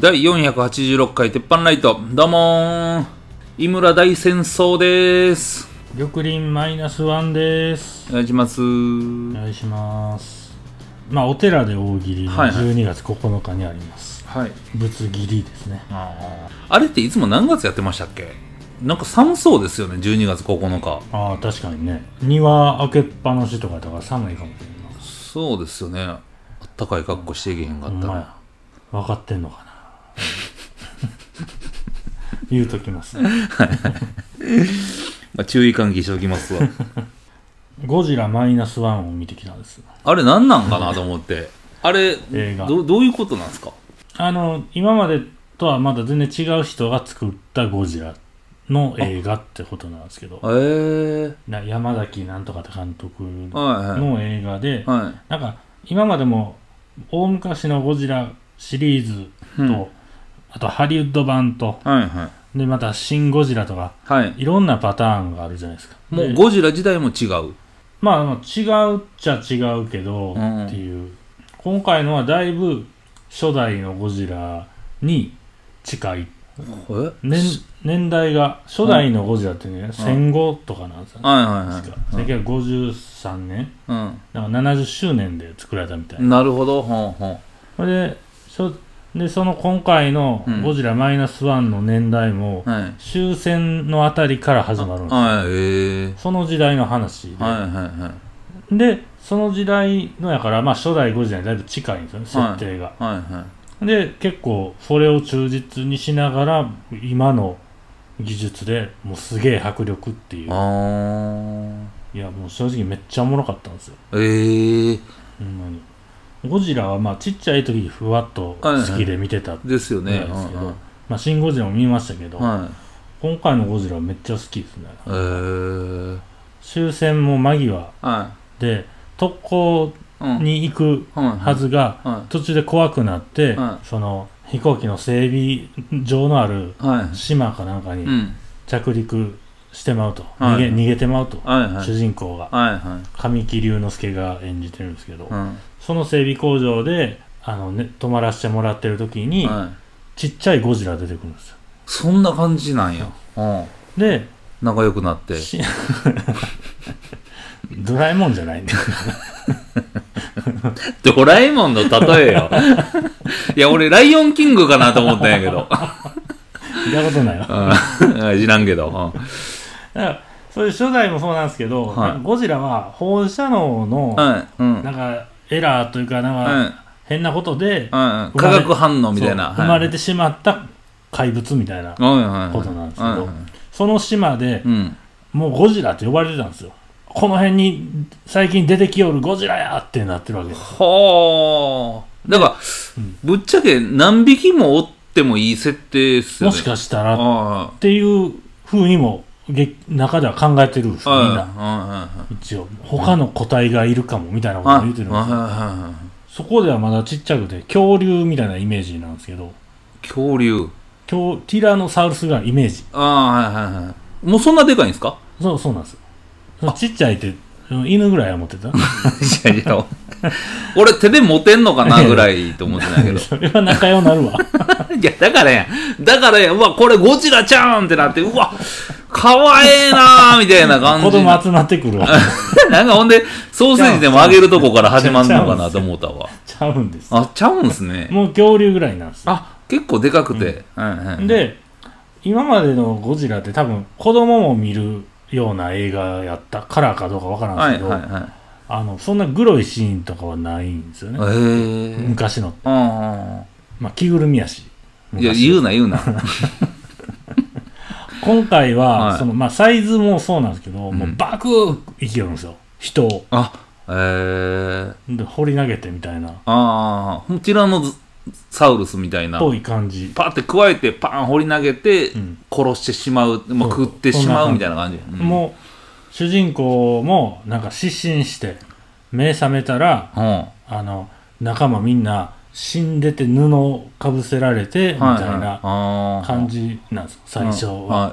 第486回鉄板ライト。どうもー。井村大戦争です。玉林マイナスワンです。お願いします。お願いします。まあお寺で大喜利のはいはい。12月9日にあります、はい。仏切りですね。あれっていつも何月やってましたっけ？なんか寒そうですよね12月9日ああ確かにね。庭開けっぱなしとかだから寒いかもしれんなそうですよね。あったかい格好していけへんかったら。分かってんのかな 言うときます。まあ、注意喚起しておきますわ。ゴジラマイナスワンを見てきたんです。あれ何なんかなと思って。あれ映画。どどういうことなんですか？あの今までとはまだ全然違う人が作ったゴジラの映画ってことなんですけど。えー、な山崎なんとかって監督はいはいの映画で、はい。なんか今までも大昔のゴジラシリーズと、うんあとハリウッド版と。はいはい。でまた「シン・ゴジラ」とか。はい。いろんなパターンがあるじゃないですか。でもうゴジラ自体も違う。まあまあ違うっちゃ違うけど、うんっていう。今回のはだいぶ初代のゴジラに近い。え？年年代が初代のゴジラってね、戦後とかなんですよね、はいはいはい。1953年うん。なんか70周年で作られたみたいな、なるほど。ほんほん。ででその今回のうん。ゴジラマイナスワンの年代も、はい。終戦のあたりから始まるんですよ。はいええ。その時代の話で、はいはいはい。でその時代のやから、まあ、初代ゴジラにだいぶ近いんですよね設定が、はいはい。で結構それを忠実にしながら今の技術でもうすげえ迫力っていう。あいやもう正直めっちゃおもろかったんですよ。ーええほんまにゴジラはまあちっちゃい時ふわっと好きで見てたぐですよねですけど、うんうんまあ、シン・ゴジラも見ましたけど、はい。今回のゴジラはめっちゃ好きですね。えー、終戦も間際はで特攻いうん。に行くはずが、は途中で怖くなって、はい。その飛行機の整備場のあるいはい。島かなんかにうん。着陸してまうと、はい。逃げ逃げてまうと、はいはい。主人公が。はいはい。神木隆之介が演じてるんですけど、うん。その整備工場であの、ね、泊まらせてもらってる時に、はい。ちっちゃいゴジラ出てくるんですよ。そんな感じなんや。う。ん。で仲良くなって。し ドラえもんじゃないんだよ。ドラえもんの例えよ。いや俺ライオンキングかなと思ったんやけど。見たことないわ。うん。知らんけど。うんだからそれ初代もそうなんですけど、はい。なんかゴジラは放射能のはい。うん。なんかエラーというかなんかはい。変なことでうん化学反応みたいな。そう生まれてしまった怪物みたいなはい。はい。はい。ことなんですけどその島でうん。もうゴジラって呼ばれてたんですよこの辺に最近出てきよるゴジラやってなってるわけです。はあ。だからうんぶっちゃけ何匹もおってもいい設定っすよね。もしかしたらっあていうふうにもげ中では考えてるんでみんな。一応。他の個体がいるかもみたいなことを言ってるんですそこではまだちっちゃくて恐竜みたいなイメージなんですけど。恐竜。恐ティラノサウルスがイメージ。ああはいはいはいもうそんなでかいんですか？そうそうなんです。ちっちゃいってうん犬ぐらいは持ってた？いやいや。俺手で持てんのかなぐらいと思ってないけど。それは仲良なるわ。いやだからやだからやうわこれゴジラちゃうんってなってうわかわええなーみたいな感じ子供集まってくるわ。なんかほんでソーセージでも揚げるとこから始まるのかなと思ったわ。ちゃうんです。あちゃうんすね。もう恐竜ぐらいなんですよ。あ結構でかくて、で今までのゴジラって多分子供も見るような映画やったからかどうかわからんではいすけど、はいはいあのそんなグロいシーンとかはないんですよね、昔のあまあ着ぐるみやし。あいや昔言うな言うな 今回は、はい。そのまあ、サイズもそうなんですけど、ん。もうバクー生きよるんですよ。人を。あええで掘り投げてみたいな。ああティラノサウルスみたいな。ぽい感じ。パって加えてパン掘り投げてうん。殺してしまう、まあ、そう。食ってしまうみたいな感じ、うん。もう主人公もなんか失神して目覚めたらうん。あの仲間みんな死んでて布をかぶせられてみたいなな感じなんですよ最初は、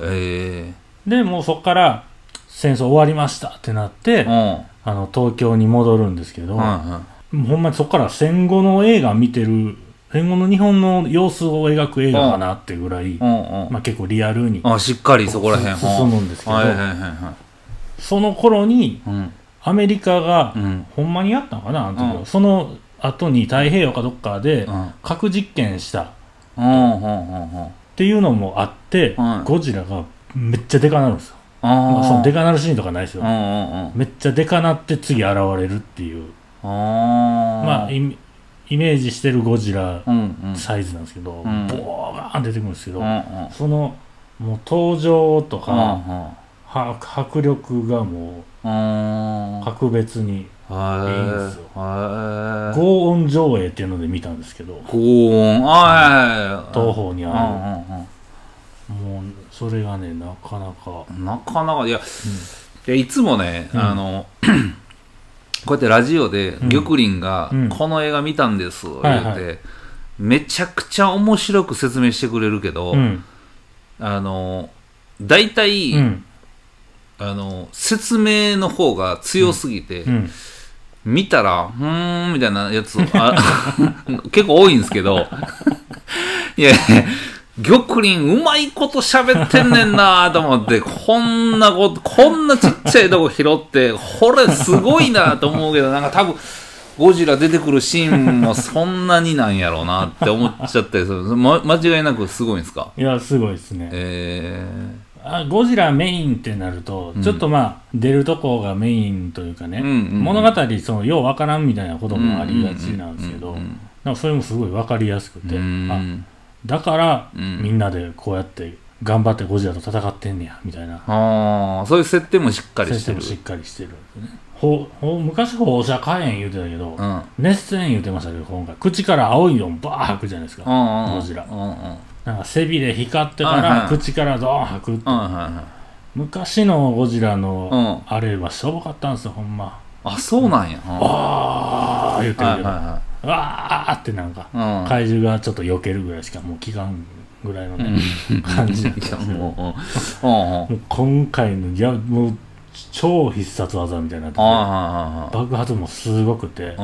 でもうそこから戦争終わりましたってなって、あの東京に戻るんですけど、ほんまにそこから戦後の映画見てる戦後の日本の様子を描く映画かなってぐらい。まあ、結構リアルにあ、しっかりそこらへん。進むんですけど、その頃に。アメリカが、うん。ほんまにやったのかなあの時その後に太平洋かどっかでうん。核実験したっうん。うん。うん。うん。ていうのもあって、はいゴジラがめっちゃデカなるんですよ。あまあ、そのデか。カなるシーンとかないですよ。うんうんうん。めっちゃデカなって次現れるっていう。まあイメイメージしてるゴジラうんうん。サイズなんですけど、んボーン出てくるんですけど、うんうん。そのもう登場とか、うんは迫力がもうん。う格別に。はいいんですよはい。高音上映っていうので見たんですけど。高音。あはいはいはい。東方にうんあうんうん。るもうそれがねなかなか、なかなか、いや、いやいつもね、うん。あの、こうやってラジオで、うん。玉林がうん、この映画見たんです、言はい。はって、めちゃくちゃ面白く説明してくれるけど、うん。あの、大体、うんあの、説明の方が強すぎて、うん。見たら、うーん、みたいなやつ、あ 結構多いんですけど、いやいや、玉林うまいこと喋ってんねんなと思って、こんなこと、こんなちっちゃいとこ拾って、これすごいなと思うけど、なんか多分、ゴジラ出てくるシーンもそんなになんやろうなって思っちゃったりする。ま、間違いなくすごいんですか？いやすごいですね。えあゴジラメインってなると、うん。ちょっとまあ出るとこがメインというかね、うんうんうん。物語そのようわからんみたいなことー、もありがちなんですけど、うんうんなんかそれもすごいわかりやすくて、うんあだから、うん。みんなでこうやって頑張ってゴジラと戦ってんねやみたいな。ああ、そういう設定もしっかりしてる。先生も。しっかりしてるんですねほほ昔放射火炎言うてたけど、うん。熱線言うてましたけど今回口から青いのバー吐くじゃないですか、うんうんゴジラうんうん。なんか背びれ光ってから口からドーン吐くって。昔のゴジラの、うんあれはしょぼかったんですよほんまあ、そうなんや。あー言ってるけど、はいはわーってなんか。怪獣がちょっと避けるぐらいしかもう効かんぐらいのね、感じなんですよいやもう、うん。うんうん。もう今回のいやもう超必殺技みたいになっててあ爆発もすごくて。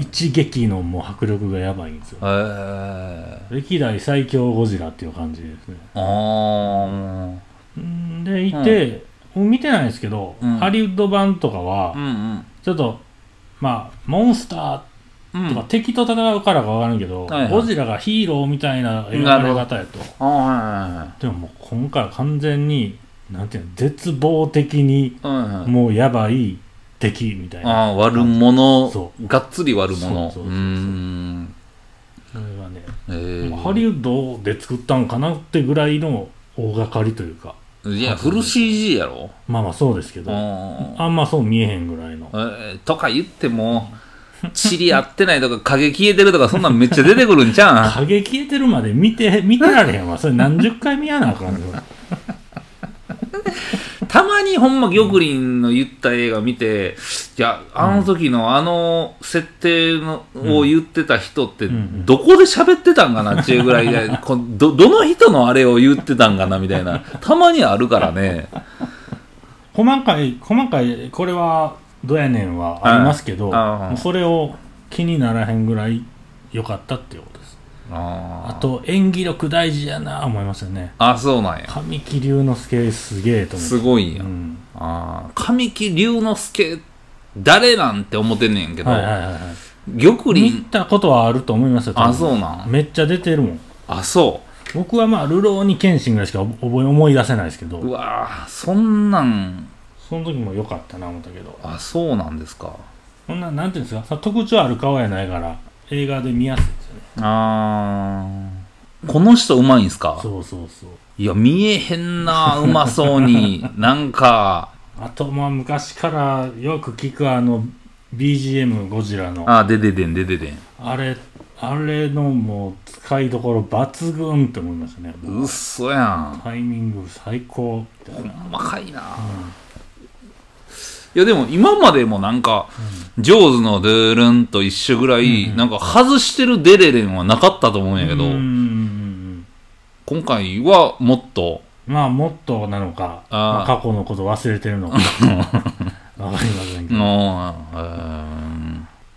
一撃のもう迫力がやばいんですよええ。歴代最強ゴジラっていう感じですねああ。んでいて、見てないですけど、うんハリウッド版とかはうんうん。ちょっとまあモンスターうん。とか敵と戦うからか分からんけど、はいはいゴジラがヒーローみたいな描かれ方やとでももう今回は完全になんていうの絶望的に。もうやばい敵みたいなああ、悪者そ。がっつり悪者。そうそうそうそうーん。それはね、ええ。ハリウッドで作ったんかなってぐらいの大掛かりというかいや、フル CG やろ。まあまあそうですけうど、ん。あんまそう見えへんぐらいのえーとか言っても、塵合ってないとか影消えてるとかそんなんめっちゃ出てくるんちゃう？ん 影消えてるまで見て見てられへんわそれ何十回見やなあかんねん たまにほんま玉林の言った映画見て、いや、あの時のあの設定の、を言ってた人って、どこで喋ってたんかなっていうぐらいで、こど、どの人のあれを言ってたんかなみたいな、たまにあるからね。細かい細かいこれはどうやねんはありますけど、それを気にならへんぐらい良かったっていうことああと演技力大事やな思いましたね。あ、そうなんや。神木隆之介すげえと思って。すごいん。や。うん。ああ、神木隆之介、誰なんて思ってんねんけど、はいはいはいはい。玉林。見、たことはあると思いますよあ、そうなん。めっちゃ出てるもん。あ、そ僕はまあ流浪に剣心ぐらいしか覚え思い出せないですけど。う。うわぁ、そんなん、その時も良かったな思ったけど。あ、そうなんですか。そんななんていうんですか。特徴ある顔やないから映画で見やすいですよね。あー。この人うまいんすか？そうそうそう。いや、見えへんなうまそうに。なんか、あとまあ昔からよく聞くあの BGM ゴジラの。あ、でででん、でででん。あれあれのもう使いどころ抜群って思いましたね。うっそやん。タイミング最高みたいな、細かいな、いや、でも今までもなんか、ジョーズのドゥールンと一緒ぐらい、なんか外してるデレレンはなかったと思うんやけど、今回はもっと、まあもっとなのかまあ過去のこと忘れてるのか。わかりませんけど、ま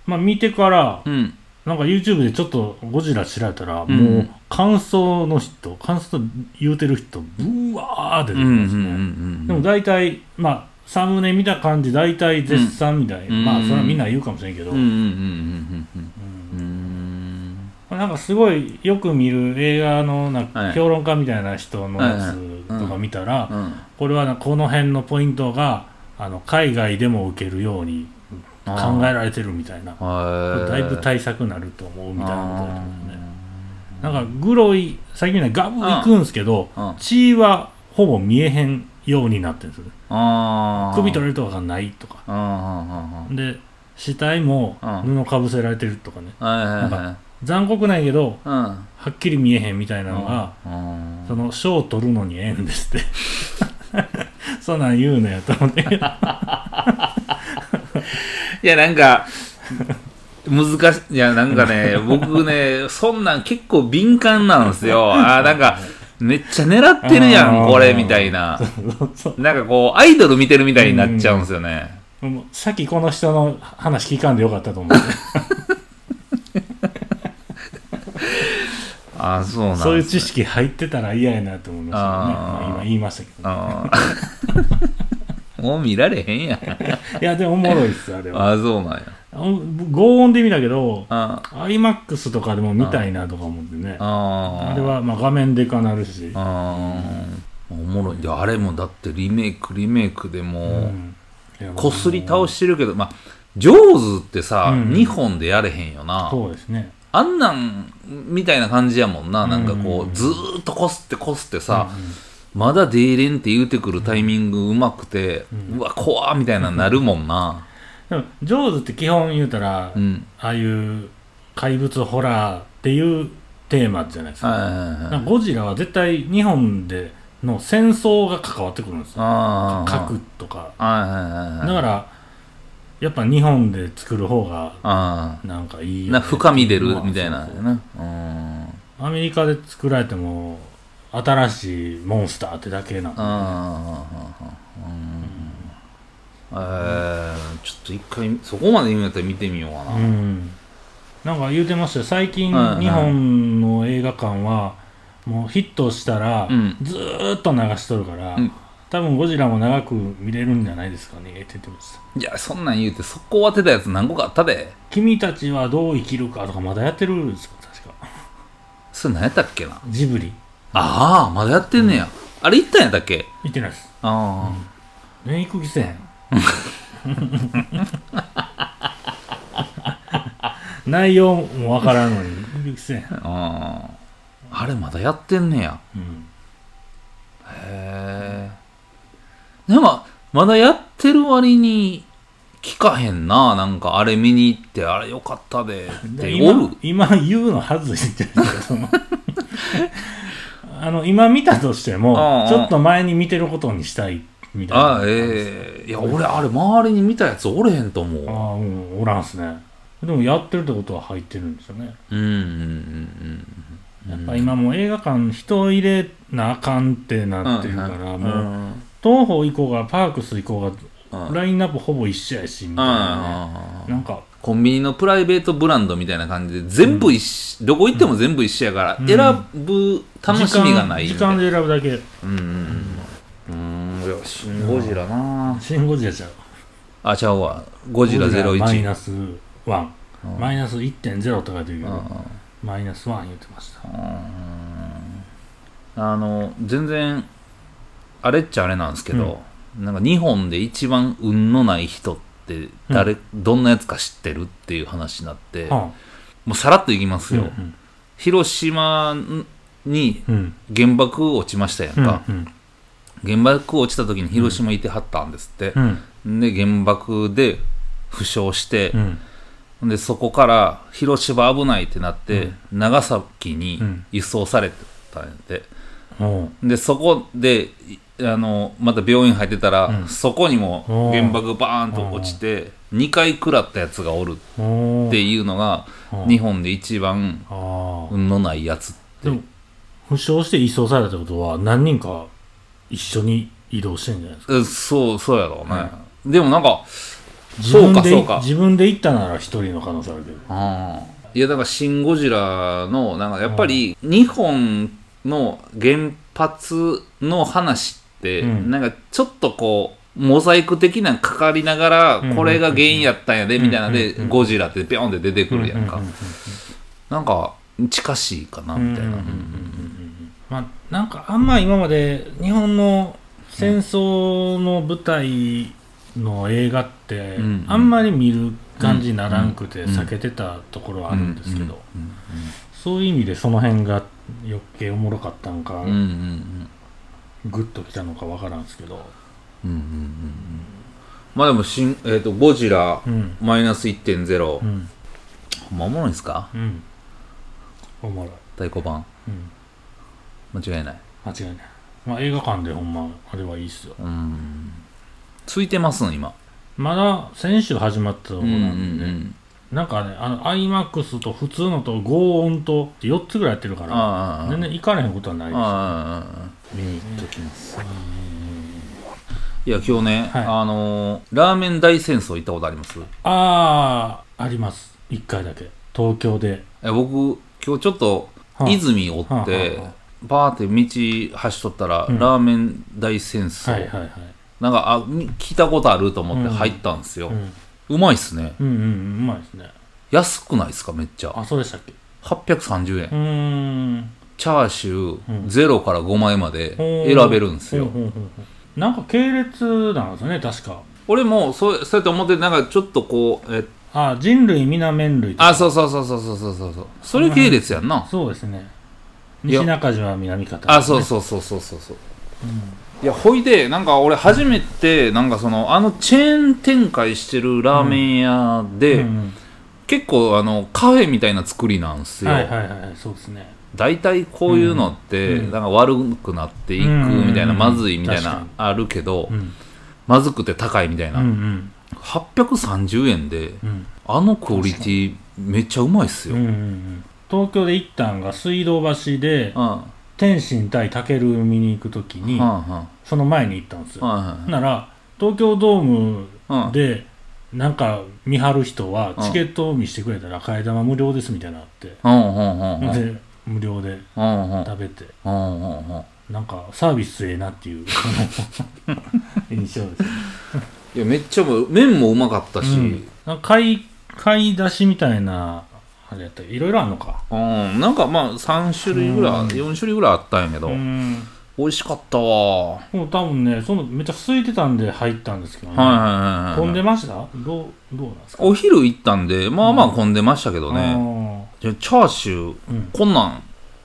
あ見てからうん、なんか YouTube でちょっとゴジラ調べたら、うん。もう感想の人感想言うてる人ブワー出てうんますね、でも大体まあサムネ見た感じ大体絶賛みたい、うん、まあそれはみんな言うかもしれんけど。なんかすごいよく見る映画のな評論家みたいな人のやつとか見たらこれはなこの辺のポイントがあの海外でも受けるように考えられてるみたいな。だいぶ対策になると思うみたいなことだと思うね。なんかグロい最近ねガブいくんすけど血はほぼ見えへんようになってるんです首取れるとかがないとか。で死体もうん。布かぶせられてるとかね。残酷ないけどうん。はっきり見えへんみたいなのがうん。その賞を取るのにええんですって。そんなん言うのやと思って。いや、なんか、難しい。いや、なんかね、僕ね、そんなん結構敏感なんですよ。あーなんか、めっちゃ狙ってるやん、これ、みたいな。なんかこう、アイドル見てるみたいになっちゃうんですよね。もうさっきこの人の話聞かんでよかったと思う、ああ、そうなんね。そういう知識入ってたら嫌やなと思いましたけどね、まあ、今言いましたけど、ね、もう見られへんやん。いやでもおもろいっすあれは。ああ、そうなんや。合音で見たけどあ iMAX とかでも見たいなとか思ってね。あれはまあ画面でかなるし。おもろい。で、あれもだってリメイク、リメイクでもこすり倒してるけど、まあ、ジョーズってさ、うん。2本でやれへんよな。そうですね。あんなんみたいな感じやもんな。なんかこうずーっとこすってこすってさ、まだ出れんって言うてくるタイミングうまくて、うわ、怖ーみたいななるもんな。でもジョーズって基本言うたら、うん。ああいう怪物ホラーっていうテーマじゃないですか,、はいはいはいはい。ゴジラは絶対日本での戦争が関わってくるんですよ。核とかはいはいはいはい。だからやっぱ日本で作る方があなんかいいあ。な、深み出るまあみたいなそうそうな。うん。アメリカで作られても新しいモンスターってだけなんでああ。うん。えー、ちょっと一回、そこまで言うんやったら見てみようかな。うん。なんか言うてましたよ。最近はいはい日本の映画館はもうヒットしたらうん。ずーっと流しとるから、うん。多分ゴジラも長く見れるんじゃないですかね。って言ってましたいや、そんなん言うて、速攻当てたやつ何個かあったで。君たちはどう生きるかとかまだやってるんですよ確か。それ何やったっけな？ジブリ。ああ、まだやってんねや。あれ行ったんやったっけ？言ってないです。あね行く気せん 内容もわからんのに行く気せん、あ。あれまだやってんねや。うん、へえ。でも、まだやってる割に聞かへんな。なんか、あれ見に行って、あれよかったで。っておる今今言うのはずいんじゃないですかその あの今見たとしてあもあちょっと前に見てることにしたいみたいなああ、え。えいや、俺、あれ、周りに見たやつおれへんと思う。ああうんおらんっすね。でもやってるってことは入ってるんですよね。うん、うん、うん、やっぱ今もう映画館人入れなあかんってうん。なってるから、うんもう東宝行こうがパークス行こううん。がラインナップほぼ一緒やしみたいなね。うんなんかコンビニのプライベートブランドみたいな感じで全部一緒、どこ行っても全部一緒やから、うん。選ぶ楽しみがない時間で選ぶだけ。うんうんうんうんいやシン・ゴジラな。シン・ゴジラちゃう。あちゃうわ。ゴジラ01マイナス1うん。マイナス1.0とかで言うけうん。どマイナス1言ってました。あの全然あれっちゃあれなんですけど、なんか日本で一番運のない人って誰、どんなやつか知ってるっていう話になって、はもうさらっといきますあよ、広島にうん。うん原爆落ちましたやんうんか、うん原爆落ちた時に広島いてはったんですって。う、ん。で原爆で負傷してう、ん。でそこから広島危ないってなって、長崎にうん。輸送されたんやって、でそこでいあのまた病院入ってたら、うん。そこにも原爆バーンと落ちて2回食らったやつがおるっていうのが日本で一番運のないやつって。でも負傷して移送されたってことは何人か一緒に移動してんじゃないですか。えそうそうやろうね、でもなんかそうかそうか。自分で行ったなら一人の可能性あるけど。あいやだから「シン・ゴジラ」のなんかやっぱり日本の原発の話ってうん。なんかちょっとこうモザイク的なかかりながらうん。これが原因やったんやでみたいなのでうん。ゴジラってピョンって出てくるやんか。うん。なんか近しいかなうんみたいな。うんうん。うん。うん。うんまあなんかあんま今まで日本の戦争の舞台の映画ってうん。あんまり見る感じにならんくてうん。避けてたところはあるんですけど。そういう意味でその辺が余計おもろかったんかグッときたのかわからんですけど。うん。うん。うん。うん。まあでもしん、えー、とゴジラうん。マイナス1.0、うんまおもろいんすか？うん。おもろい。太鼓判。うん間違いない。間違いない。まあ映画館でほんまあれはいいっすよ。うん。ついてますん今。まだ先週始まったところうんうんうなんで、ん。なんかねあの iMAX と普通のと合音と4つぐらいやってるから。全然行かれへんことはないです。ああ見に行っときます。いや今日ね、はい。あのーラーメン大戦争行ったことあります？いあああります。1回だけ。東京で。や僕今日ちょっとはあ。泉おって、はあはあはあバーって道走っとったら、うん。ラーメン大戦争、はいはいはい。なんかあ聞いたことあると思って入ったんですよ、ううんまいっすね。うんうんうまいっすね。安くないっすかめっちゃ。あそうでしたっけ？830円。うん。チャーシュー0から5枚まで選べるんですよ、うんううう。なんか系列なんですよね確か。俺もそうそうやって思ってなんかちょっとこうえあ人類皆麺類あそうそうそうそうそうそうそう。それ系列やんな。そうですね。西中島南方、あそうそうそうそうそうそう。うん。いやほいでなんか俺初めてなんかそのあのチェーン展開してるラーメン屋で、うん結構あのカフェみたいな作りなんですよ、はいはいはいそうですね。大体こういうのって、うんなんか悪くなっていくうんみたいな、うんまずいみたいなあるけど、うん。まずくて高いみたいうんうな、ん830円でうん。あのクオリティめっちゃうまいっすよ、うんうんうん東京で行ったんが水道橋でうんは天心対武尊見に行く時にあはその前に行ったんですよ。あはなら東京ドームでなんか見張る人はうん。チケットを見してくれたら替え玉無料ですみたいなのあって。うんうんで無料で食べて。うんうんうん。なんかサービスええなっていう 印象です。ねいやめっちゃ麺もうまかったし、うん。買い買い出しみたいなあれやった。らいろいろあるのか。うん、なんかまあ3種類ぐらい、うん。4種類ぐらいあったんやけど、うん。美味しかったわ。はもう多分ねそのめっちゃ空いてたんで入ったんですけどね、いはいはいはい混んでました？どうどうなんですか？お昼行ったんでまあまあ混んでましたけどね、ねいやチャーシューうん。こんなん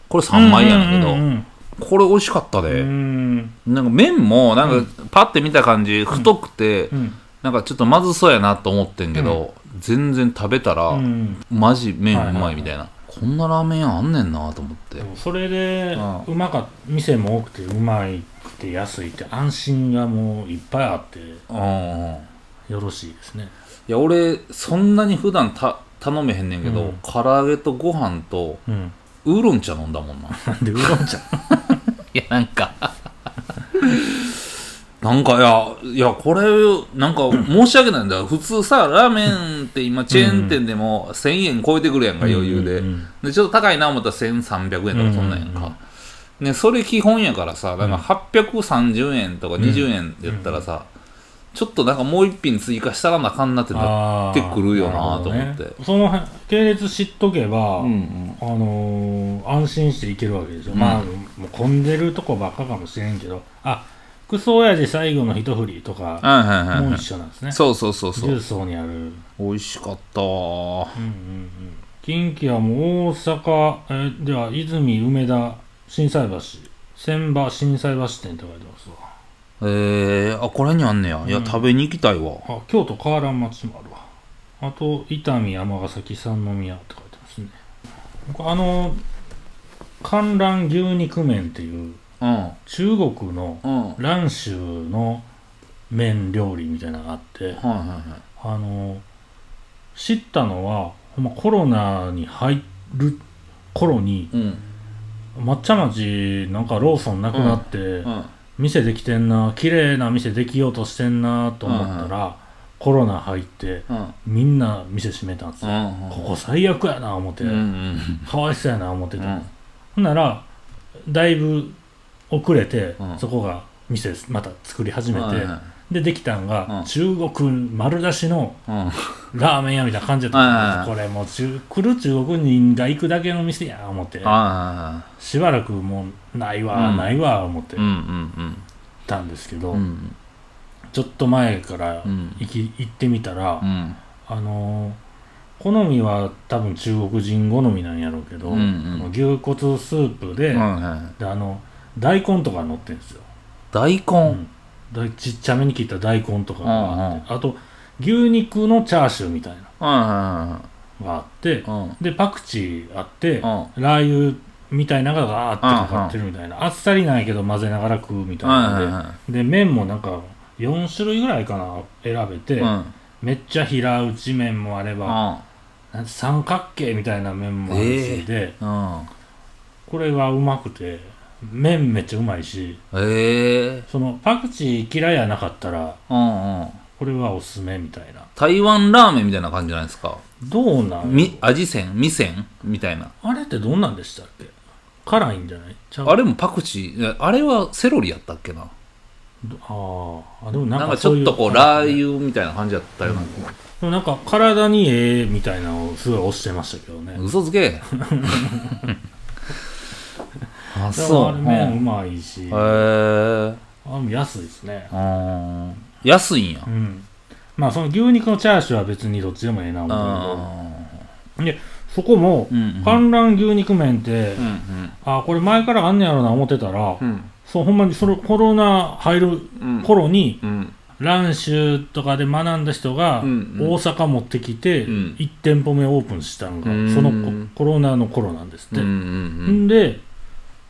これ3枚やねんけど、うんうんこれ美味しかったうんうで、ん。なんか麺もなんかパッて見た感じ太くて、うん。なんかちょっとまずそうやなと思ってんけど、全然食べたら、うん。マジ麺うはいはいはい。まいみたいな、こんなラーメン屋あんねんなと思って。それでううまかっ店も多くてうまいくて安いって安心がもういっぱいあってうんうん。よろしいですね。いや俺そんなに普段た頼めへんねんけど、うん。唐揚げとご飯とうん。ウーロン茶飲んだもんな。なんでウーロン茶？いやなんかなんかいやいやこれなんか申し訳ないんだ。普通さラーメンって今チェーン店でも1000円超えてくるやんか余裕で,、うん。うんでちょっと高いな思ったら1300円とかそんなんやんか、ね、それ基本やからさなんか830円とか20円で言ったらさ、ちょっとなんかもう一品追加したらなあかんなってなってくるよなと思って。その辺系列知っとけば、うんあのー安心していけるわけですよ、うん。まあ混んでるとこばっかかもしれんけど。あクソ親父最後の一振りとかはいはいはい、もうはい、一緒なんですね。そうそうそうそう。重曹にある。うん美味しかった。わうんうん。近畿はもう大阪、えーでは泉梅田心斎橋。千葉心斎橋店って書いてますわ。えー、あこれにあんねや、いやうん。食べに行きたいわ。あ京都河原町もあるわ。あと伊丹尼崎三宮って書いてますね。僕あの観覧牛肉麺っていううん中国のうん。はい蘭州の麺料理みたいなのがあってはいはあの知ったのはほんまコロナに入る頃にいうん。抹茶町なんかローソンなくなって、うん。店できてんな綺麗な店できようとしてんなと思ったら、コロナ入ってうん。みんな店閉めたんですよ、うんここ最悪やな思って、うんうん。かわいそうやな思ってた、うん。ほんならだいぶ遅れて、うん。そこが店また作り始めて、でできたんが、うん。中国丸出しのうん。ラーメン屋みたいな感じだったこれもう中来る中国人が行くだけの店や思って。あしばらくもうないわ、うん。ないわ思って。たんですけど、ちょっと前からうん。行き行ってみたら、うん。あのー好みは多分中国人好みなんやろうけど、牛骨スープであの大根とか乗ってるんですよ、大う根ん。だちっちゃめに切った大根とかがあって、あと牛肉のチャーシューみたいな。があってでパクチーあって、うん。ラー油みたいなのがガーってかかってるみたいな、あっさりないけど混ぜながら食うみたいなので、で麺もなんか4種類ぐらいかな選べて、めっちゃ平打ち麺もあれば、三角形みたいな麺もあるし、ええ。でうん。これがうまくて麺めっちゃうまいしええ。そのパクチー嫌いやなかったらうんうん。これはおすすめみたいな。台湾ラーメンみたいな感じじゃないですか。どうなん？み味仙味仙みたいな。あれってどんなんでしたっけ？辛いんじゃない？ちゃう？あれもパクチー。いやあれはセロリやったっけな？どあー。あでもななんんかちかそういうょっとこうラー油みたいな感じだったような、でもなんか体にええみたいなのをすごい押してましたけどね。嘘つけ あそう。あれ麺ううんまいし、へあえれも安いですね。うん。安いんや。うん。まあその牛肉のチャーシューは別にどっちでもええな思うけど。でそこもうんうん。観覧牛肉麺って、うんうん。あこれ前からあんねやろな思ってたら、うん。そうほんまにそれコロナ入るうん。頃に、うん。蘭州とかで学んだ人が大阪持ってきてうん。1店舗目オープンしたのがうん。そのココロナの頃なんですって、で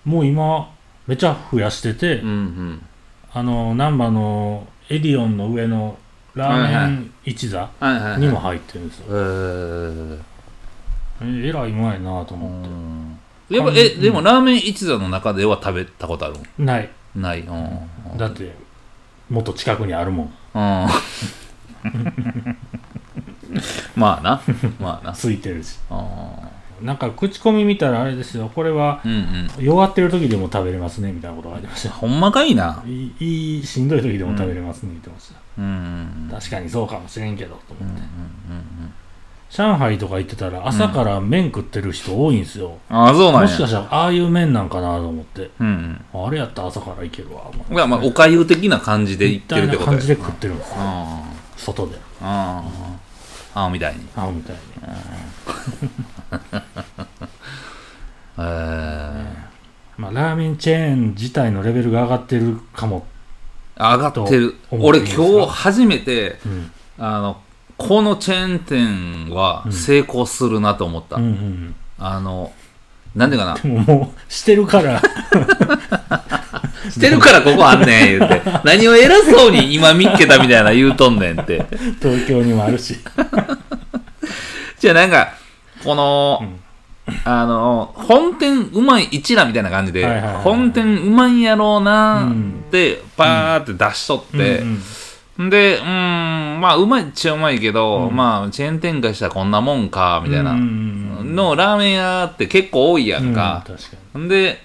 もう今めちゃ増やしてて、うんうん。あの難波のエディオンの上のラーメン一座はいはいはい。にも入ってるんですよ、へー。ええらいうまいなと思って、うん。やっぱえでもラーメン一座の中では食べたことあるない。ない。うん。だってもっと近くにあるもん。うん。まあな。まあな。空いてるし。あなんか口コミ見たらあれですよ。これはーうんうん。弱ってる時でも食べれますねみたいなことが書いてました。よほんまかいな。いいいいしんどい時でも食べれますね言ってました、うん。うん確かにそうかもしれんけどと思って、うんうんうん上海とか行ってたら朝から麺食ってる人多いんですよ、ああそうなんや。もしかしたらああいう麺なんかなと思って。うんあれやったら朝から行けるわ思って。うんいやまあおかゆ的な感じで言ってるってことみたいな感じで食ってるんですよ。あ外で。あああみたいに。あみたいに。えー。まあラーメンチェーン自体のレベルが上がってるかも、上がってる。俺今日初めてうん、あのこのチェーン店は成功するなと思った、うんうんあのなんていうかな。でももうしてるから してるからここあんねん言うて。何を偉そうに今見っけたみたいな言うとんねんって。東京にもあるし。じゃあなんかこの、うん。あの本店うまい一覧みたいな感じで、はいはいはいはい。本店うまいんやろうなうんってパーって出しとって、うんで、うーん、まあ、うまいっちゃうまいけど、うん。まあ、チェーン展開したらこんなもんか、みたいな、うんうんうんのラーメン屋って結構多いやんか。うんで、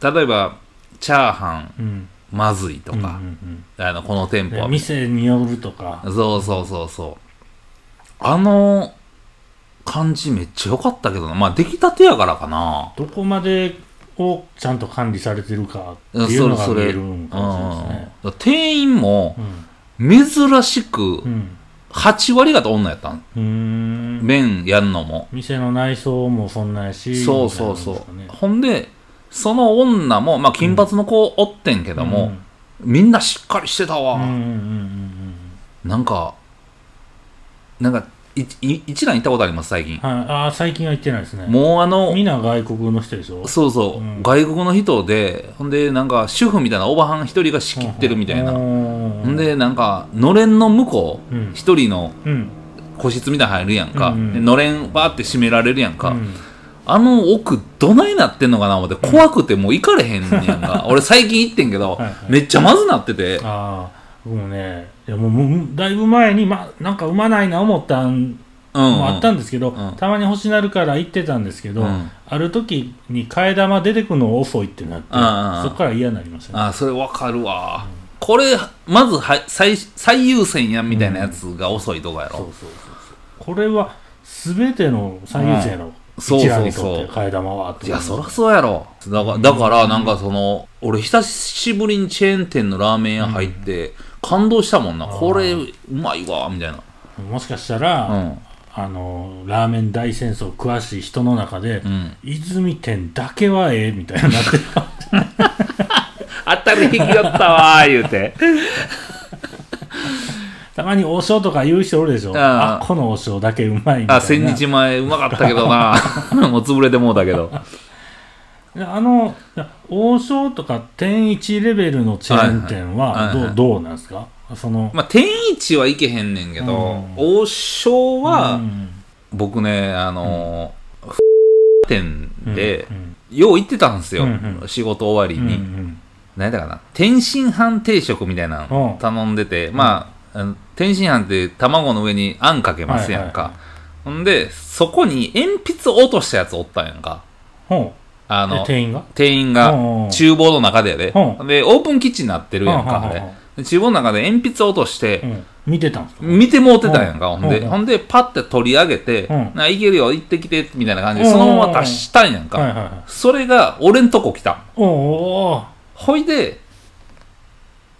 例えば、チャーハン、まずいとうんか、うんあの、この店舗は。店によるとかそうそうそうそう。あの感じめっちゃ良かったけどな。まあ、出来たてやからかな。どこまでをちゃんと管理されてるかっていうのが見えるんかもしれないですね。うん店員もうん珍しくうん8割方女やったん。うーん麺やんのも。店の内装もそんなやしそうそうそう。ねほんで、その女も、まあ、金髪の子おってんけども、みんなしっかりしてたわ。なんか、なんか、一蘭行ったことあります、最近。はい、ああ最近は行ってないですね。もうあの、みんな外国の人でしょ？そうそう、うん。外国の人で、ほんで、なんか、主婦みたいなおばはん一人が仕切ってるみたいな。ほほんで、なんか、のれんの向こう、うん。一人のうん。個室みたいなの入るやんか。うんうん。でのれんバーって閉められるやんか。うんあの奥、どないなってんのかな思って、怖くてもう行かれへんやんか。俺最近行ってんけど、はいはい。めっちゃまずなってて。ああ僕もねいやもうだいぶ前に、ま、なんか産まないな思ったんうん、もあったんですけど、うん。たまに欲しなるから行ってたんですけど、うん。ある時に替え玉出てくるの遅いってなって、うんうんうんそこから嫌になりましたね。あそれわかるわ、これまずは最最優先やんみたいなやつが遅いとこやろ、そうそうそうそう。これは全ての最優先やろ、うんそう一そうそう。替え玉はいやそりゃそうやろ。だからだからなんかその俺久しぶりにチェーン店のラーメン屋入って感動したもんな、これうまいわみたいな。もしかしたら、うん。あのラーメン大戦争詳しい人の中で、うん。泉店だけはええみたいになってる 当たり引きだったわー言うてたまに王将とか言う人おるでしょ。ああ。この王将だけうまいみたいな。あ千日前うまかったけどな。もう潰れてもうたけど。であの王将とか天一レベルのチェーン店はどどうなんですか？その、まあ天一はいけへんねんけど、うん。王将は、うん。僕ねあのー店で、うんよう行ってたんですよ、仕事終わりに、ん。何やったかな？天津飯定食みたいなのうん。頼んでて、まああの天津飯って卵の上にあんかけますやんか、ほんでそこに鉛筆落としたやつおったんやんか。ほあの店員が？店員うんがうん。厨房の中でやで、う。んでオープンキッチンになってるやんか、あれ。で厨房の中で鉛筆落として、うん。見てたんですか？見てもうてたんやんか、うん。ほんで、うん。ほんで、パッて取り上げて、うん。な、いけるよ、行ってきて、みたいな感じで、そのまま出したんやんか。それが、俺んとこ来たおほいで、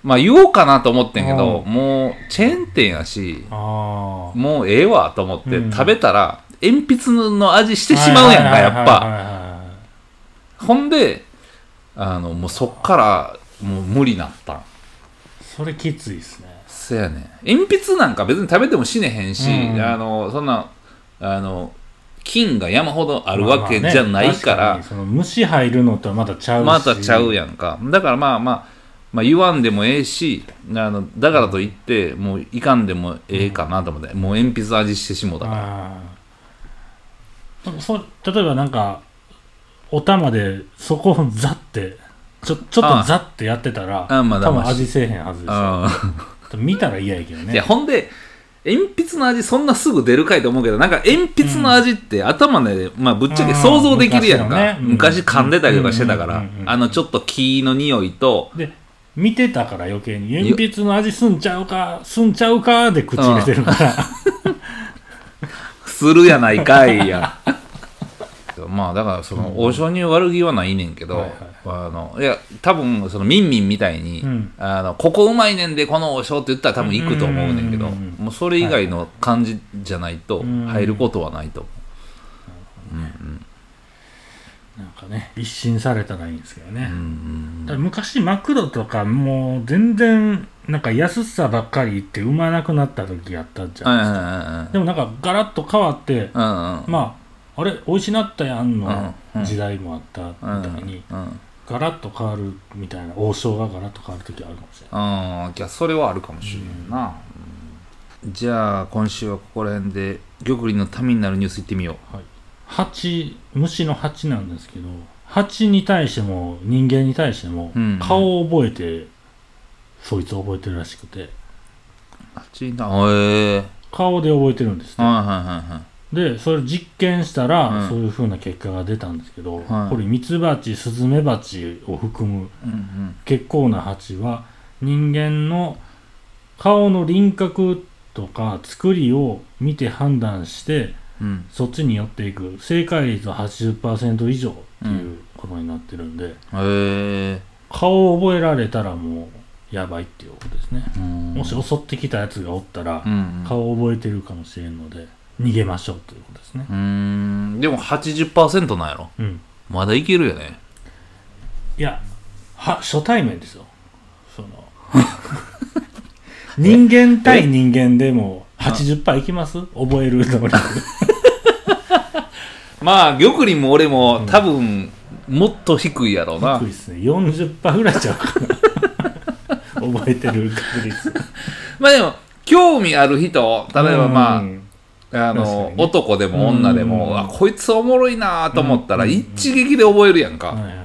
まあ言おうかなと思ってんけど、うもう、チェーン店やし、あもうええわと思って、うん。食べたら、鉛筆の味してしまうやんか、やっぱ。ぱほんで、あの、もうそっから、もう無理なったん。それきついですね。そやね鉛筆なんか別に食べても死ねへんし、うんあのそんなあの菌が山ほどあるわけじゃないから、まあまあね確にその虫入るのとはまたちゃうし。またちゃうやんか。だからまあまあまあ言わんでもええしあのだからといってもういかんでもええかなと思って、もう鉛筆味してしもうたから。ああそ例えばなんかお玉でそこをザッてちょちょっとザッてやってたらあまだ多分味せえへんはずです見たら嫌やけどいねやほんで鉛筆の味そんなすぐ出るかいと思うけどなんか鉛筆の味って頭で、まあ、ぶっちゃけ想像できるやんか、うん昔のね。うん。昔噛んでたりとかしてたから、あのちょっと木の匂いとで見てたから余計に。鉛筆の味すんちゃうかすんちゃうかで口入れてるから、するやないかいや。まあだからその王将に悪気はないねんけど、はいはい。あのいや多分そのミンミンみたいに、うん。あのここうまいねんでこの王将って言ったら多分行くと思うねんけど、うんうんうんうん。もうそれ以外の感じじゃないとうん。入ることはないと。思なんかね一新されたらいいんですけどね、昔マクドとかもう全然なんか安さばっかり言って産まなくなった時やったじゃはいないですか、はいでもなんかガラッと変わって、まああれ美味しなったやんの時代もあったみうんたいに、うんうんガラッと変わるみたいな王将がガラッと変わる時あるかもしれない。うんいやそれはあるかもしれんな、うん。じゃあ今週はここら辺で玉林のためになるニュースいってみよう。はい、蜂虫の蜂なんですけど蜂に対しても人間に対してもうん。顔を覚えて、そいつを覚えてるらしくて。あっちなへえ。顔で覚えてるんですって、はいはいはいはい。でそれ実験したら、うん。そういう風な結果が出たんですけど、はい。これミツバチスズメバチを含むうん。結構な蜂は人間の顔の輪郭とか作りを見て判断してうん。うんそっちに寄っていく正解率は80%以上っていうことになってるんで、へえ顔を覚えられたらもうやばいっていうことですね、うん。もし襲ってきたやつがおったら、うん顔を覚えてるかもしれんので逃げましょうということですね。うーん。でも80%なんやろ？うん。まだいけるよね。いやは初対面ですよ。その 人間対人間でも80%いきます？覚える能力まあ玉林も俺も多分もっと低いやろうな。低いですね。40%ぐらいちゃうかな。覚えてる確率。まあでも興味ある人例えばまあ、うんあの、ね。男でも女でも、うん。あこいつおもろいなと思ったら、うん。一撃で覚えるやんか、はいはいはい。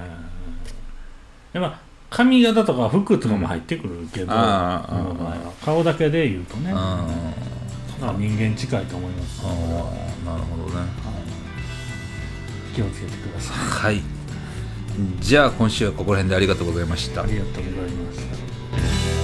でまあ髪型とか服とかも入ってくるけど、顔だけで言うとね、うん。まあ人間近いと思います。あので、ーなるほどね気をつけてください。はい。じゃあ今週はここら辺でありがとうございました。ありがとうございました。